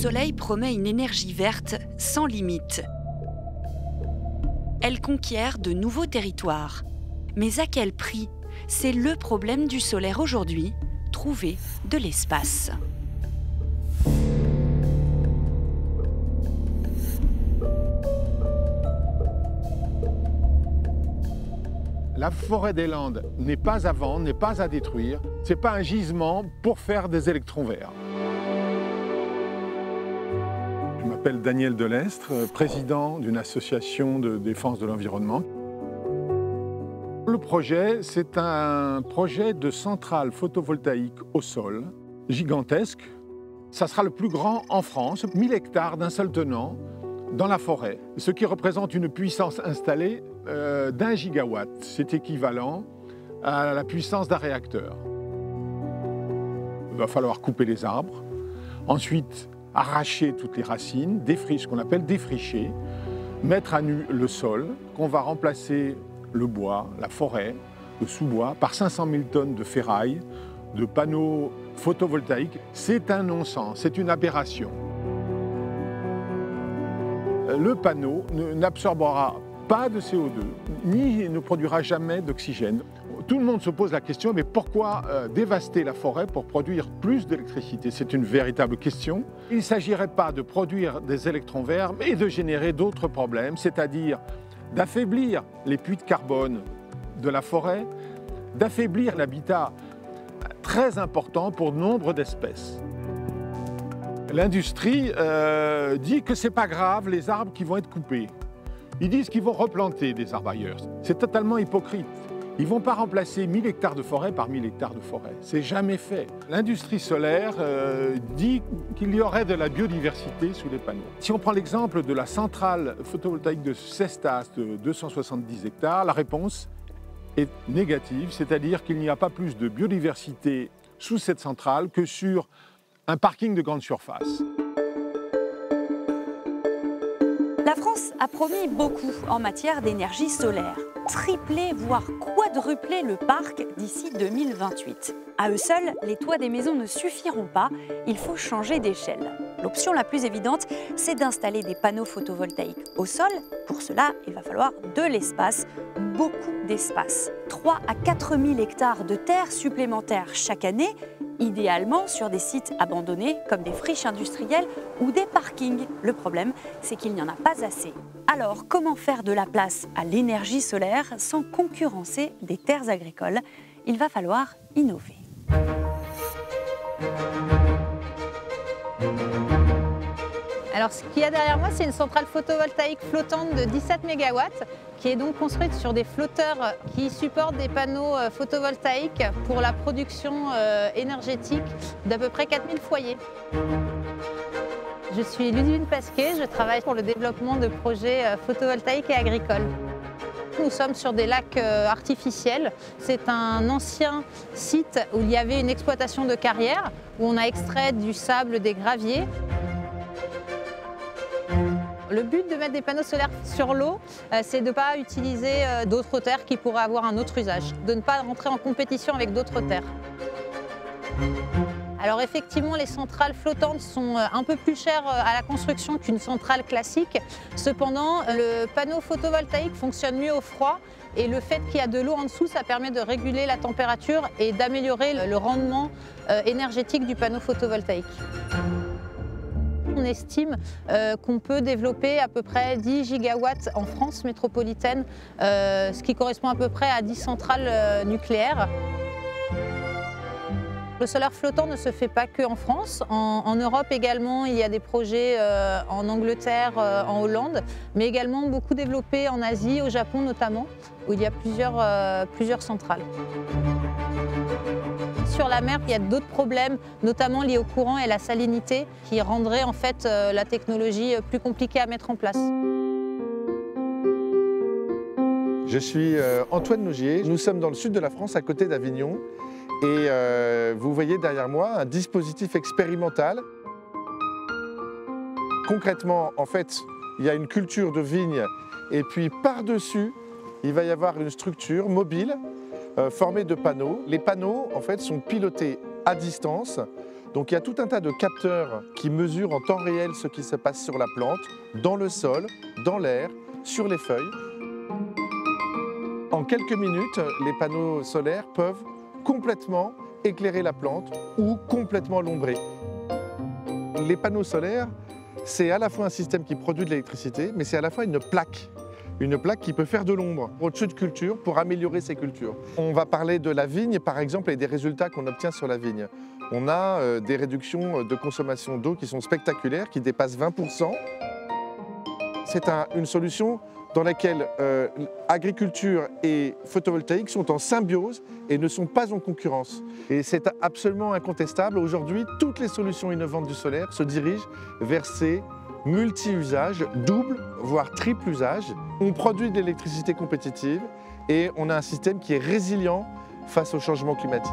soleil promet une énergie verte sans limite. Elle conquiert de nouveaux territoires. Mais à quel prix? C'est le problème du solaire aujourd'hui, trouver de l'espace. La forêt des Landes n'est pas à vendre, n'est pas à détruire. Ce n'est pas un gisement pour faire des électrons verts. M'appelle Daniel Delestre, président d'une association de défense de l'environnement. Le projet, c'est un projet de centrale photovoltaïque au sol, gigantesque. Ça sera le plus grand en France, 1000 hectares d'un seul tenant, dans la forêt, ce qui représente une puissance installée euh, d'un gigawatt. C'est équivalent à la puissance d'un réacteur. Il va falloir couper les arbres, ensuite arracher toutes les racines, défricher, ce qu'on appelle défricher, mettre à nu le sol, qu'on va remplacer le bois, la forêt, le sous-bois, par 500 000 tonnes de ferraille, de panneaux photovoltaïques. C'est un non-sens, c'est une aberration. Le panneau n'absorbera pas de CO2, ni ne produira jamais d'oxygène. Tout le monde se pose la question, mais pourquoi euh, dévaster la forêt pour produire plus d'électricité? C'est une véritable question. Il ne s'agirait pas de produire des électrons verts, mais de générer d'autres problèmes, c'est-à-dire d'affaiblir les puits de carbone de la forêt, d'affaiblir l'habitat très important pour nombre d'espèces. L'industrie euh, dit que ce n'est pas grave les arbres qui vont être coupés. Ils disent qu'ils vont replanter des arbres ailleurs. C'est totalement hypocrite. Ils ne vont pas remplacer 1000 hectares de forêt par 1000 hectares de forêt. C'est jamais fait. L'industrie solaire euh, dit qu'il y aurait de la biodiversité sous les panneaux. Si on prend l'exemple de la centrale photovoltaïque de Cestas de 270 hectares, la réponse est négative, c'est-à-dire qu'il n'y a pas plus de biodiversité sous cette centrale que sur un parking de grande surface. A promis beaucoup en matière d'énergie solaire. Tripler, voire quadrupler le parc d'ici 2028. À eux seuls, les toits des maisons ne suffiront pas, il faut changer d'échelle. L'option la plus évidente, c'est d'installer des panneaux photovoltaïques au sol. Pour cela, il va falloir de l'espace, beaucoup d'espace. 3 à 4 000 hectares de terre supplémentaires chaque année idéalement sur des sites abandonnés comme des friches industrielles ou des parkings. Le problème, c'est qu'il n'y en a pas assez. Alors, comment faire de la place à l'énergie solaire sans concurrencer des terres agricoles? Il va falloir innover. Alors ce qu'il y a derrière moi, c'est une centrale photovoltaïque flottante de 17 MW qui est donc construite sur des flotteurs qui supportent des panneaux euh, photovoltaïques pour la production euh, énergétique d'à peu près 4000 foyers. Je suis Ludivine Pasquet, je travaille pour le développement de projets euh, photovoltaïques et agricoles. Nous sommes sur des lacs artificiels. C'est un ancien site où il y avait une exploitation de carrière, où on a extrait du sable, des graviers. Le but de mettre des panneaux solaires sur l'eau, euh, c'est de ne pas utiliser euh, d'autres terres qui pourraient avoir un autre usage, de ne pas rentrer en compétition avec d'autres terres. Alors effectivement, les centrales flottantes sont euh, un peu plus chères à la construction qu'une centrale classique. Cependant, le panneau photovoltaïque fonctionne mieux au froid et le fait qu'il y a de l'eau en dessous, ça permet de réguler la température et d'améliorer le rendement énergétique du panneau photovoltaïque. On estime euh, qu'on peut développer à peu près 10 gigawatts en France métropolitaine, euh, ce qui correspond à peu près à 10 centrales euh, nucléaires. Le solaire flottant ne se fait pas que en France. En, Europe également, il y a des projets en Angleterre, en Hollande, mais également beaucoup développés en Asie, au Japon notamment, où il y a plusieurs, plusieurs centrales sur la mer, il y a d'autres problèmes, notamment liés au courant et à la salinité, qui rendraient en fait euh, la technologie euh, plus compliquée à mettre en place. Je suis euh, Antoine Nougier. Nous sommes dans le sud de la France, à côté d'Avignon. Et vous voyez derrière moi un dispositif expérimental. Concrètement, en fait, il y a une culture de vigne et puis par-dessus, il va y avoir une structure mobile euh, formés de panneaux. Les panneaux, en fait, sont pilotés à distance Donc il y a tout un tas de capteurs qui mesurent en temps réel ce qui se passe sur la plante, dans le sol, dans l'air, sur les feuilles. En quelques minutes, les panneaux solaires peuvent complètement éclairer la plante ou complètement l'ombrer. Les panneaux solaires, c'est à la fois un système qui produit de l'électricité, mais c'est à la fois une plaque. Une plaque qui peut faire de l'ombre au-dessus de cultures pour améliorer ces cultures. On va parler de la vigne, par exemple, et des résultats qu'on obtient sur la vigne. On a euh, des réductions de consommation d'eau qui sont spectaculaires, qui dépassent 20%. C'est une solution dans laquelle euh, agriculture et photovoltaïque sont en symbiose et ne sont pas en concurrence. Et c'est absolument incontestable. Aujourd'hui, toutes les solutions innovantes du solaire se dirigent vers ces multi-usages, double, voire triple usage. On produit de l'électricité compétitive et on a un système qui est résilient face au changement climatique.